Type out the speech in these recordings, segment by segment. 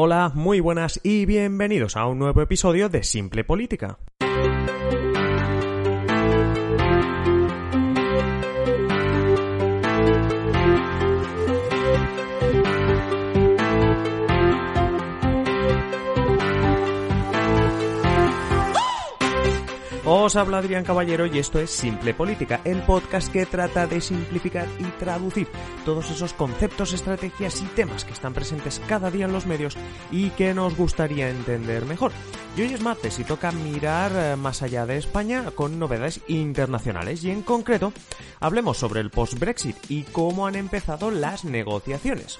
Hola, muy buenas y bienvenidos a un nuevo episodio de Simple Política. Os habla Adrián Caballero y esto es Simple Política, el podcast que trata de simplificar y traducir todos esos conceptos, estrategias y temas que están presentes cada día en los medios y que nos gustaría entender mejor. Y hoy es martes y toca mirar eh, más allá de España con novedades internacionales y en concreto hablemos sobre el post-Brexit y cómo han empezado las negociaciones.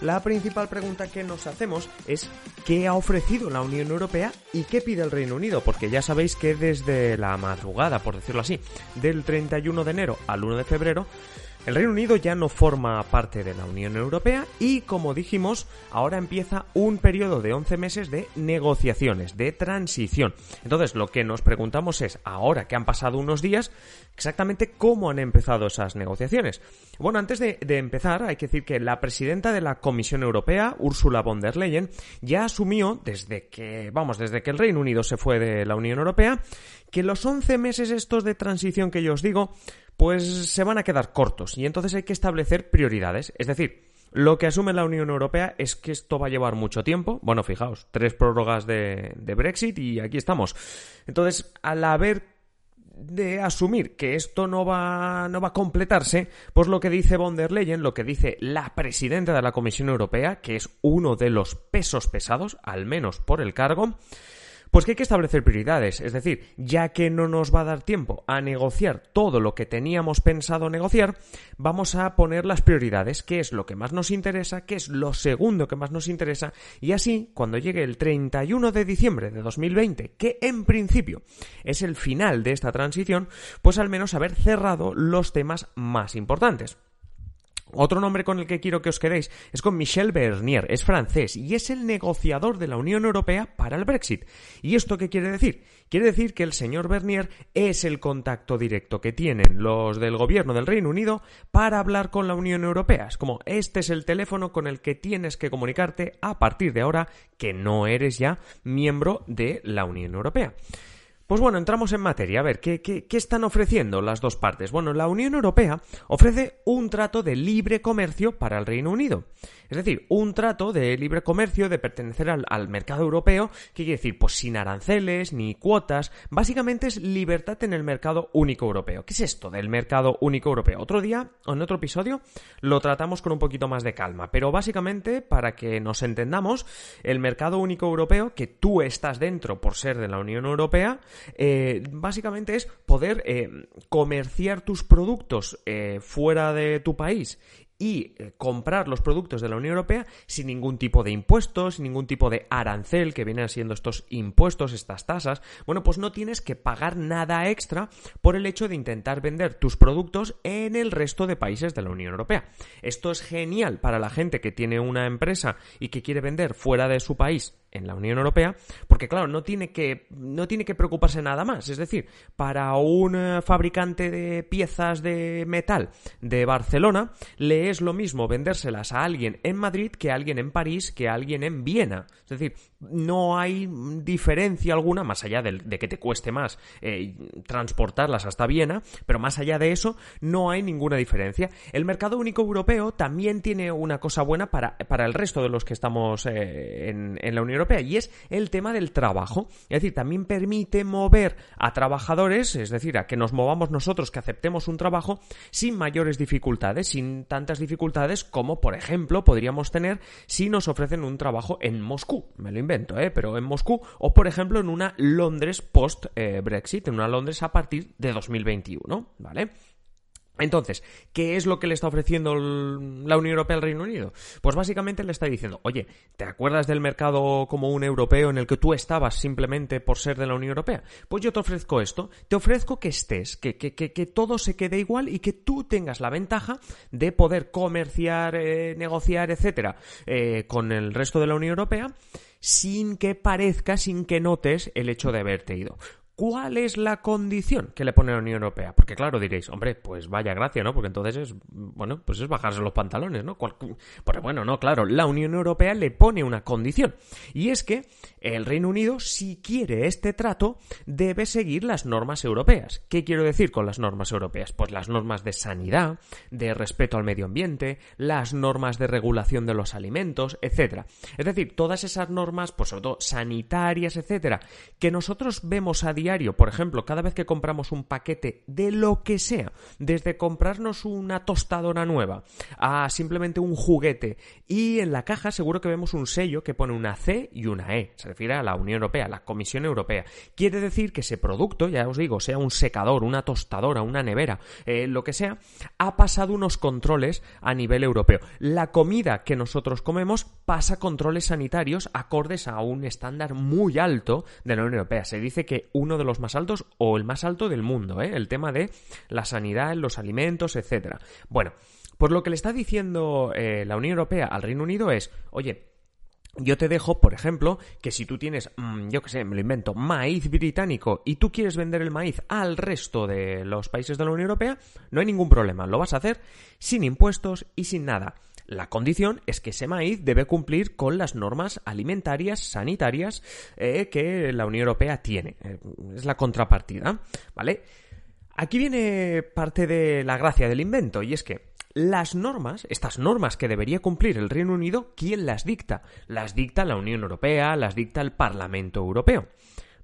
La principal pregunta que nos hacemos es ¿qué ha ofrecido la Unión Europea y qué pide el Reino Unido? Porque ya sabéis que desde la madrugada, por decirlo así, del 31 de enero al 1 de febrero, el Reino Unido ya no forma parte de la Unión Europea y, como dijimos, ahora empieza un periodo de 11 meses de negociaciones, de transición. Entonces, lo que nos preguntamos es, ahora que han pasado unos días, exactamente cómo han empezado esas negociaciones. Bueno, antes de, empezar, hay que decir que la presidenta de la Comisión Europea, Ursula von der Leyen, ya asumió desde que, vamos, desde que el Reino Unido se fue de la Unión Europea, que los 11 meses estos de transición que yo os digo, pues se van a quedar cortos y entonces hay que establecer prioridades. Es decir, lo que asume la Unión Europea es que esto va a llevar mucho tiempo. Bueno, fijaos, tres prórrogas de, Brexit y aquí estamos. Entonces, al haber de asumir que esto no va, no va a completarse, pues lo que dice von der Leyen, lo que dice la presidenta de la Comisión Europea, que es uno de los pesos pesados, al menos por el cargo, pues que hay que establecer prioridades, es decir, ya que no nos va a dar tiempo a negociar todo lo que teníamos pensado negociar, vamos a poner las prioridades, qué es lo que más nos interesa, qué es lo segundo que más nos interesa, y así, cuando llegue el 31 de diciembre de 2020, que en principio es el final de esta transición, pues al menos haber cerrado los temas más importantes. Otro nombre con el que quiero que os quedéis es con Michel Bernier, es francés y es el negociador de la Unión Europea para el Brexit. ¿Y esto qué quiere decir? Quiere decir que el señor Bernier es el contacto directo que tienen los del gobierno del Reino Unido para hablar con la Unión Europea. Es como este es el teléfono con el que tienes que comunicarte a partir de ahora que no eres ya miembro de la Unión Europea. Pues bueno, entramos en materia. A ver, ¿qué, ¿qué, están ofreciendo las dos partes? Bueno, la Unión Europea ofrece un trato de libre comercio para el Reino Unido. Es decir, un trato de libre comercio, de pertenecer al, al mercado europeo, que quiere decir, pues sin aranceles ni cuotas. Básicamente es libertad en el mercado único europeo. ¿Qué es esto del mercado único europeo? Otro día, o en otro episodio, lo tratamos con un poquito más de calma. Pero básicamente, para que nos entendamos, el mercado único europeo, que tú estás dentro por ser de la Unión Europea, eh, básicamente es poder eh, comerciar tus productos eh, fuera de tu país y comprar los productos de la Unión Europea sin ningún tipo de impuestos, sin ningún tipo de arancel que vienen siendo estos impuestos, estas tasas, bueno, pues no tienes que pagar nada extra por el hecho de intentar vender tus productos en el resto de países de la Unión Europea. Esto es genial para la gente que tiene una empresa y que quiere vender fuera de su país en la Unión Europea, porque claro, no tiene que no tiene que preocuparse nada más, es decir, para un eh, fabricante de piezas de metal de Barcelona le es lo mismo vendérselas a alguien en Madrid que a alguien en París que a alguien en Viena, es decir, no hay diferencia alguna más allá de, que te cueste más eh, transportarlas hasta Viena, pero más allá de eso no hay ninguna diferencia. El mercado único europeo también tiene una cosa buena para, para el resto de los que estamos eh, en, en la Unión Y es el tema del trabajo. Es decir, también permite mover a trabajadores, es decir, a que nos movamos nosotros, que aceptemos un trabajo sin mayores dificultades, sin tantas dificultades como, por ejemplo, podríamos tener si nos ofrecen un trabajo en Moscú. Me lo invento, ¿eh? Pero en Moscú o, por ejemplo, en una Londres post-Brexit, en una Londres a partir de 2021, ¿vale? Entonces, ¿qué es lo que le está ofreciendo la Unión Europea al Reino Unido? Pues básicamente le está diciendo, oye, ¿te acuerdas del mercado como un europeo en el que tú estabas simplemente por ser de la Unión Europea? Pues yo te ofrezco esto, te ofrezco que estés, que, que, que, todo se quede igual y que tú tengas la ventaja de poder comerciar, eh, negociar, etcétera, eh, con el resto de la Unión Europea sin que parezca, sin que notes el hecho de haberte ido. ¿Cuál es la condición que le pone la Unión Europea? Porque claro, diréis, hombre, pues vaya gracia, ¿no? Porque entonces es, bueno, pues es bajarse los pantalones, ¿no? Pues bueno, no, claro, la Unión Europea le pone una condición. Y es que el Reino Unido, si quiere este trato, debe seguir las normas europeas. ¿Qué quiero decir con las normas europeas? Pues las normas de sanidad, de respeto al medio ambiente, las normas de regulación de los alimentos, etcétera. Es decir, todas esas normas, pues sobre todo sanitarias, etcétera, que nosotros vemos a día por ejemplo, cada vez que compramos un paquete de lo que sea, desde comprarnos una tostadora nueva a simplemente un juguete, y en la caja seguro que vemos un sello que pone una C y una E, se refiere a la Unión Europea, la Comisión Europea. Quiere decir que ese producto, ya os digo, sea un secador, una tostadora, una nevera, eh, lo que sea, ha pasado unos controles a nivel europeo. La comida que nosotros comemos pasa controles sanitarios acordes a un estándar muy alto de la Unión Europea. Se dice que uno de los más altos o el más alto del mundo, ¿eh? el tema de la sanidad los alimentos, etcétera. Bueno, pues lo que le está diciendo eh, la Unión Europea al Reino Unido es, oye, yo te dejo, por ejemplo, que si tú tienes, mm, yo qué sé, me lo invento, maíz británico y tú quieres vender el maíz al resto de los países de la Unión Europea, no hay ningún problema, lo vas a hacer sin impuestos y sin nada. La condición es que ese maíz debe cumplir con las normas alimentarias, sanitarias eh, que la Unión Europea tiene. Eh, es la contrapartida, ¿vale? Aquí viene parte de la gracia del invento, y es que las normas, estas normas que debería cumplir el Reino Unido, ¿quién las dicta? Las dicta la Unión Europea, las dicta el Parlamento Europeo.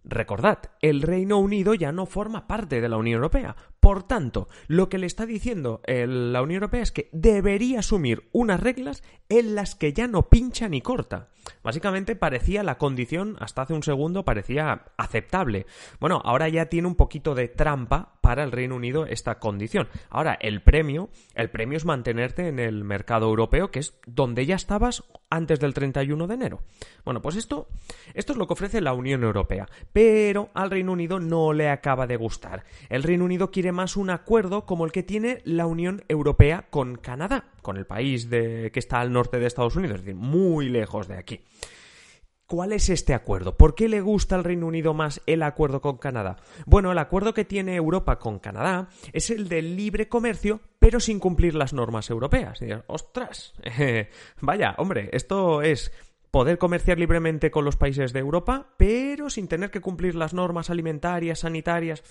Recordad, el Reino Unido ya no forma parte de la Unión Europea. Por tanto, lo que le está diciendo la Unión Europea es que debería asumir unas reglas en las que ya no pincha ni corta. Básicamente parecía la condición, hasta hace un segundo, parecía aceptable. Bueno, ahora ya tiene un poquito de trampa para el Reino Unido esta condición. Ahora, el premio, el premio es mantenerte en el mercado europeo, que es donde ya estabas antes del 31 de enero. Bueno, pues esto, esto es lo que ofrece la Unión Europea, pero al Reino Unido no le acaba de gustar. El Reino Unido quiere más un acuerdo como el que tiene la Unión Europea con Canadá, con el país de, que está al norte de Estados Unidos, es decir, muy lejos de aquí. ¿Cuál es este acuerdo? ¿Por qué le gusta al Reino Unido más el acuerdo con Canadá? Bueno, el acuerdo que tiene Europa con Canadá es el de libre comercio, pero sin cumplir las normas europeas. ¡Ostras! vaya, hombre, esto es poder comerciar libremente con los países de Europa, pero sin tener que cumplir las normas alimentarias, sanitarias.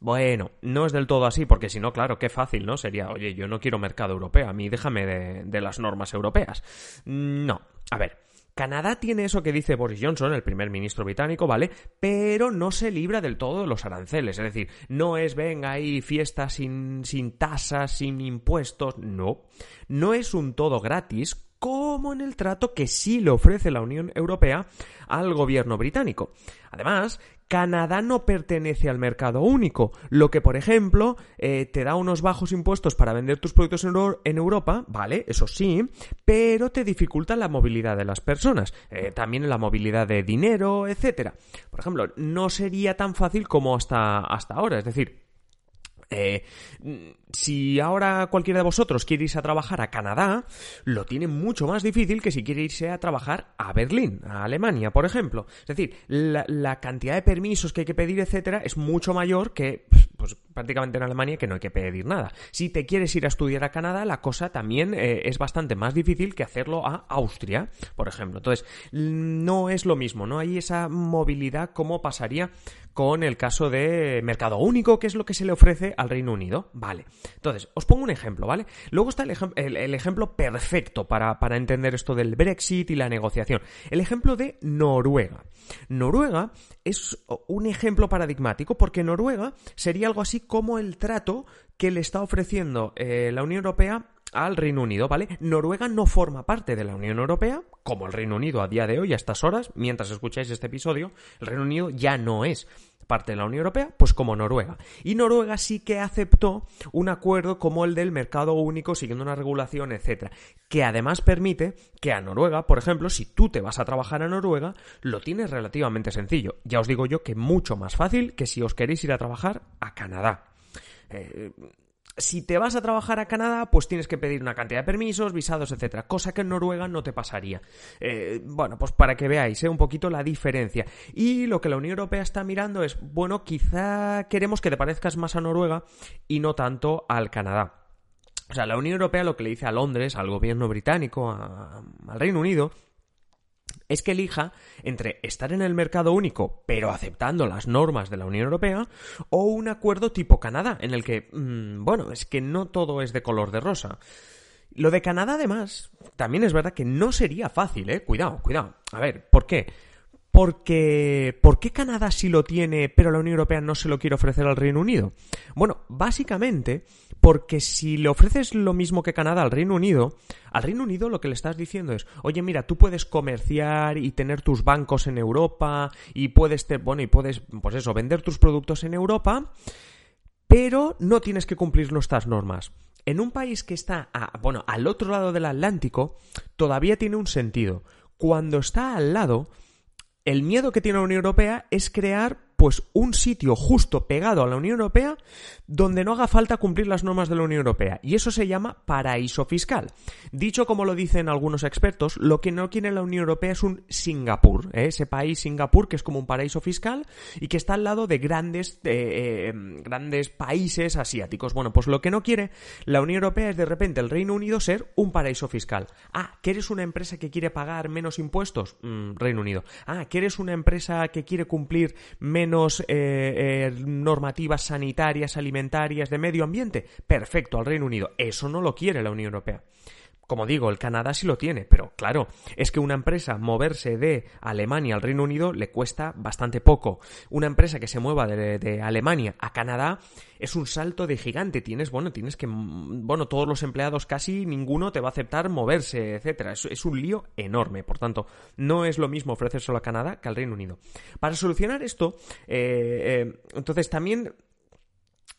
Bueno, no es del todo así, porque si no, claro, qué fácil, ¿no? Sería, oye, yo no quiero mercado europeo, a mí déjame de, de las normas europeas. No, a ver, Canadá tiene eso que dice Boris Johnson, el primer ministro británico, ¿vale? Pero no se libra del todo de los aranceles. Es decir, no es venga ahí fiesta sin, sin tasas, sin impuestos. No. No es un todo gratis como en el trato que sí le ofrece la Unión Europea al gobierno británico. Además, Canadá no pertenece al mercado único, lo que, por ejemplo, eh, te da unos bajos impuestos para vender tus productos en, Europa, vale, eso sí, pero te dificulta la movilidad de las personas, eh, también la movilidad de dinero, etcétera. Por ejemplo, no sería tan fácil como hasta, hasta ahora, es decir, eh, si ahora cualquiera de vosotros quiere irse a trabajar a Canadá, lo tiene mucho más difícil que si quiere irse a trabajar a Berlín, a Alemania, por ejemplo. Es decir, la, cantidad de permisos que hay que pedir, etcétera, es mucho mayor que pues, prácticamente en Alemania que no hay que pedir nada. Si te quieres ir a estudiar a Canadá, la cosa también eh, es bastante más difícil que hacerlo a Austria, por ejemplo. Entonces, no es lo mismo, no hay esa movilidad como pasaría con el caso de mercado único, que es lo que se le ofrece al Reino Unido. Vale. Entonces, os pongo un ejemplo, ¿vale? Luego está el, ejemplo perfecto para, para entender esto del Brexit y la negociación. El ejemplo de Noruega. Noruega es un ejemplo paradigmático porque Noruega sería algo así como el trato que le está ofreciendo eh, la Unión Europea al Reino Unido, ¿vale? Noruega no forma parte de la Unión Europea, como el Reino Unido a día de hoy, a estas horas, mientras escucháis este episodio, el Reino Unido ya no es parte de la Unión Europea, pues como Noruega. Y Noruega sí que aceptó un acuerdo como el del mercado único, siguiendo una regulación, etcétera, que además permite que a Noruega, por ejemplo, si tú te vas a trabajar a Noruega, lo tienes relativamente sencillo. Ya os digo yo que mucho más fácil que si os queréis ir a trabajar a Canadá. Eh, si te vas a trabajar a Canadá, pues tienes que pedir una cantidad de permisos, visados, etcétera, cosa que en Noruega no te pasaría. Eh, bueno, pues para que veáis ¿eh? un poquito la diferencia. Y lo que la Unión Europea está mirando es, bueno, quizá queremos que te parezcas más a Noruega y no tanto al Canadá. O sea, la Unión Europea lo que le dice a Londres, al gobierno británico, al Reino Unido, es que elija entre estar en el mercado único, pero aceptando las normas de la Unión Europea, o un acuerdo tipo Canadá, en el que, mm, bueno, es que no todo es de color de rosa. Lo de Canadá, además, también es verdad que no sería fácil, ¿eh? Cuidado, cuidado. A ver, ¿por qué? Porque, ¿por qué Canadá sí lo tiene, pero la Unión Europea no se lo quiere ofrecer al Reino Unido? Bueno, básicamente porque si le ofreces lo mismo que Canadá al Reino Unido, al Reino Unido lo que le estás diciendo es, oye, mira, tú puedes comerciar y tener tus bancos en Europa y puedes, bueno, y puedes, pues eso, vender tus productos en Europa, pero no tienes que cumplir nuestras normas. En un país que está, bueno, al otro lado del Atlántico, todavía tiene un sentido. Cuando está al lado, el miedo que tiene la Unión Europea es crear pues un sitio justo pegado a la Unión Europea donde no haga falta cumplir las normas de la Unión Europea. Y eso se llama paraíso fiscal. Dicho como lo dicen algunos expertos, lo que no quiere la Unión Europea es un Singapur, ¿eh? ese país Singapur que es como un paraíso fiscal y que está al lado de grandes, eh, grandes países asiáticos. Bueno, pues lo que no quiere la Unión Europea es de repente el Reino Unido ser un paraíso fiscal. Ah, ¿que eres una empresa que quiere pagar menos impuestos? Mm, Reino Unido. Ah, ¿que eres una empresa que quiere cumplir menos menos eh, eh, normativas sanitarias, alimentarias, de medio ambiente. Perfecto, al Reino Unido. Eso no lo quiere la Unión Europea. Como digo, el Canadá sí lo tiene, pero claro, es que una empresa moverse de Alemania al Reino Unido le cuesta bastante poco. Una empresa que se mueva de, Alemania a Canadá es un salto de gigante. Tienes, bueno, tienes que, bueno, todos los empleados casi ninguno te va a aceptar moverse, etcétera. Es, un lío enorme. Por tanto, no es lo mismo ofrecérselo a Canadá que al Reino Unido. Para solucionar esto, eh, eh, entonces también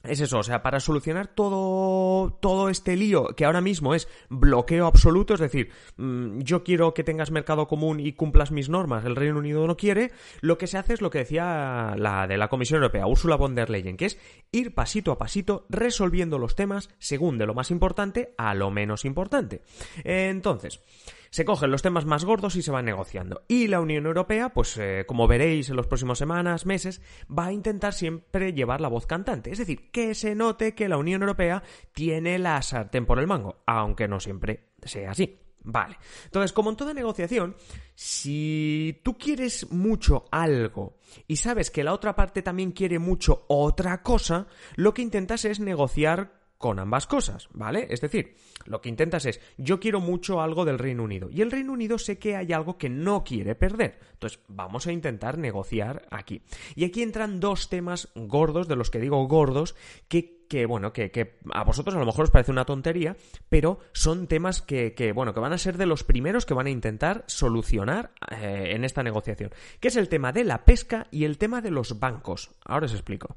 es eso, o sea, para solucionar todo, todo este lío que ahora mismo es bloqueo absoluto, es decir, mm, yo quiero que tengas mercado común y cumplas mis normas, el Reino Unido no quiere, lo que se hace es lo que decía la de la Comisión Europea, Ursula von der Leyen, que es ir pasito a pasito resolviendo los temas según de lo más importante a lo menos importante. Entonces, se cogen los temas más gordos y se van negociando. Y la Unión Europea, pues eh, como veréis en las próximas semanas, meses, va a intentar siempre llevar la voz cantante. Es decir, que se note que la Unión Europea tiene la sartén por el mango, aunque no siempre sea así. Vale. Entonces, como en toda negociación, si tú quieres mucho algo y sabes que la otra parte también quiere mucho otra cosa, lo que intentas es negociar con ambas cosas, ¿vale? Es decir, lo que intentas es, yo quiero mucho algo del Reino Unido y el Reino Unido sé que hay algo que no quiere perder. Entonces, vamos a intentar negociar aquí. Y aquí entran dos temas gordos, de los que digo gordos, que que bueno, que, que, a vosotros a lo mejor os parece una tontería, pero son temas que, que bueno, que van a ser de los primeros que van a intentar solucionar eh, en esta negociación, que es el tema de la pesca y el tema de los bancos. Ahora os explico.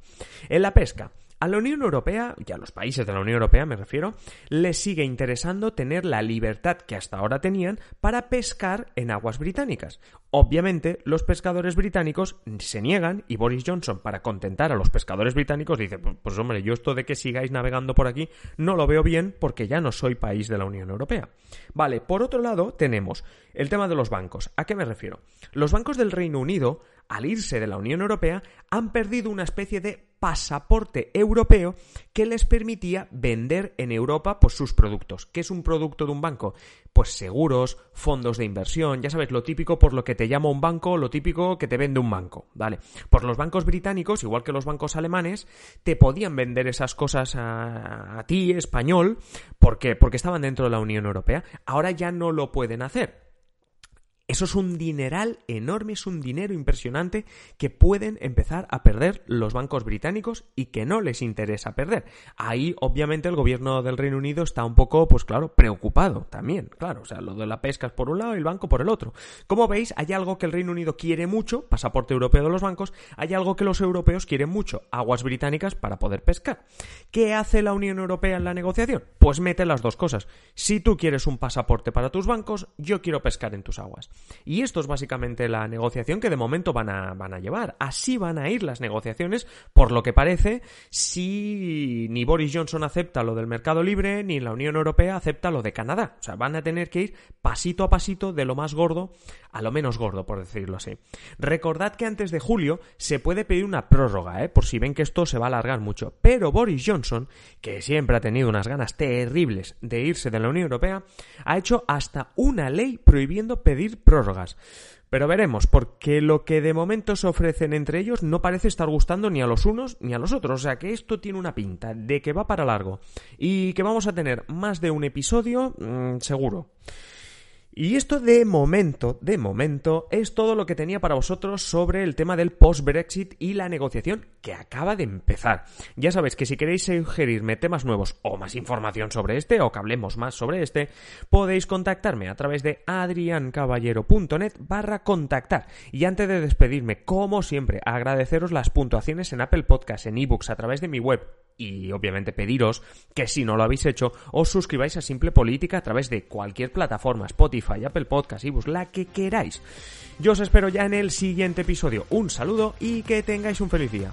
En la pesca, a la Unión Europea, y a los países de la Unión Europea me refiero, les sigue interesando tener la libertad que hasta ahora tenían para pescar en aguas británicas. Obviamente, los pescadores británicos se niegan y Boris Johnson, para contentar a los pescadores británicos, dice, pues, hombre, yo esto de que sigáis navegando por aquí no lo veo bien porque ya no soy país de la Unión Europea. Vale, por otro lado tenemos el tema de los bancos. ¿A qué me refiero? Los bancos del Reino Unido al irse de la Unión Europea, han perdido una especie de pasaporte europeo que les permitía vender en Europa pues, sus productos. ¿Qué es un producto de un banco? Pues seguros, fondos de inversión, ya sabes, lo típico por lo que te llama un banco, lo típico que te vende un banco, ¿vale? Pues los bancos británicos, igual que los bancos alemanes, te podían vender esas cosas a, ti, español. Porque estaban dentro de la Unión Europea. Ahora ya no lo pueden hacer. Eso es un dineral enorme, es un dinero impresionante que pueden empezar a perder los bancos británicos y que no les interesa perder. Ahí, obviamente, el gobierno del Reino Unido está un poco, pues claro, preocupado también. Claro, o sea, lo de la pesca es por un lado y el banco por el otro. Como veis, hay algo que el Reino Unido quiere mucho, pasaporte europeo de los bancos, hay algo que los europeos quieren mucho, aguas británicas para poder pescar. ¿Qué hace la Unión Europea en la negociación? Pues mete las dos cosas. Si tú quieres un pasaporte para tus bancos, yo quiero pescar en tus aguas. Y esto es básicamente la negociación que de momento van a, van a llevar. Así van a ir las negociaciones, por lo que parece, si ni Boris Johnson acepta lo del mercado libre, ni la Unión Europea acepta lo de Canadá. O sea, van a tener que ir pasito a pasito de lo más gordo a lo menos gordo, por decirlo así. Recordad que antes de julio se puede pedir una prórroga, ¿eh? por si ven que esto se va a alargar mucho. Pero Boris Johnson, que siempre ha tenido unas ganas terribles de irse de la Unión Europea, ha hecho hasta una ley prohibiendo pedir prórrogas. Pero veremos, porque lo que de momento se ofrecen entre ellos no parece estar gustando ni a los unos ni a los otros. O sea que esto tiene una pinta de que va para largo. Y que vamos a tener más de un episodio, mm, seguro. Y esto de momento, de momento, es todo lo que tenía para vosotros sobre el tema del post-Brexit y la negociación que acaba de empezar. Ya sabéis que si queréis sugerirme temas nuevos o más información sobre este o que hablemos más sobre este, podéis contactarme a través de adriancaballero.net barra contactar. Y antes de despedirme, como siempre, agradeceros las puntuaciones en Apple Podcasts, en ebooks, a través de mi web y obviamente pediros que si no lo habéis hecho os suscribáis a Simple Política a través de cualquier plataforma, Spotify, Apple Podcast, ibus, la que queráis. Yo os espero ya en el siguiente episodio. Un saludo y que tengáis un feliz día.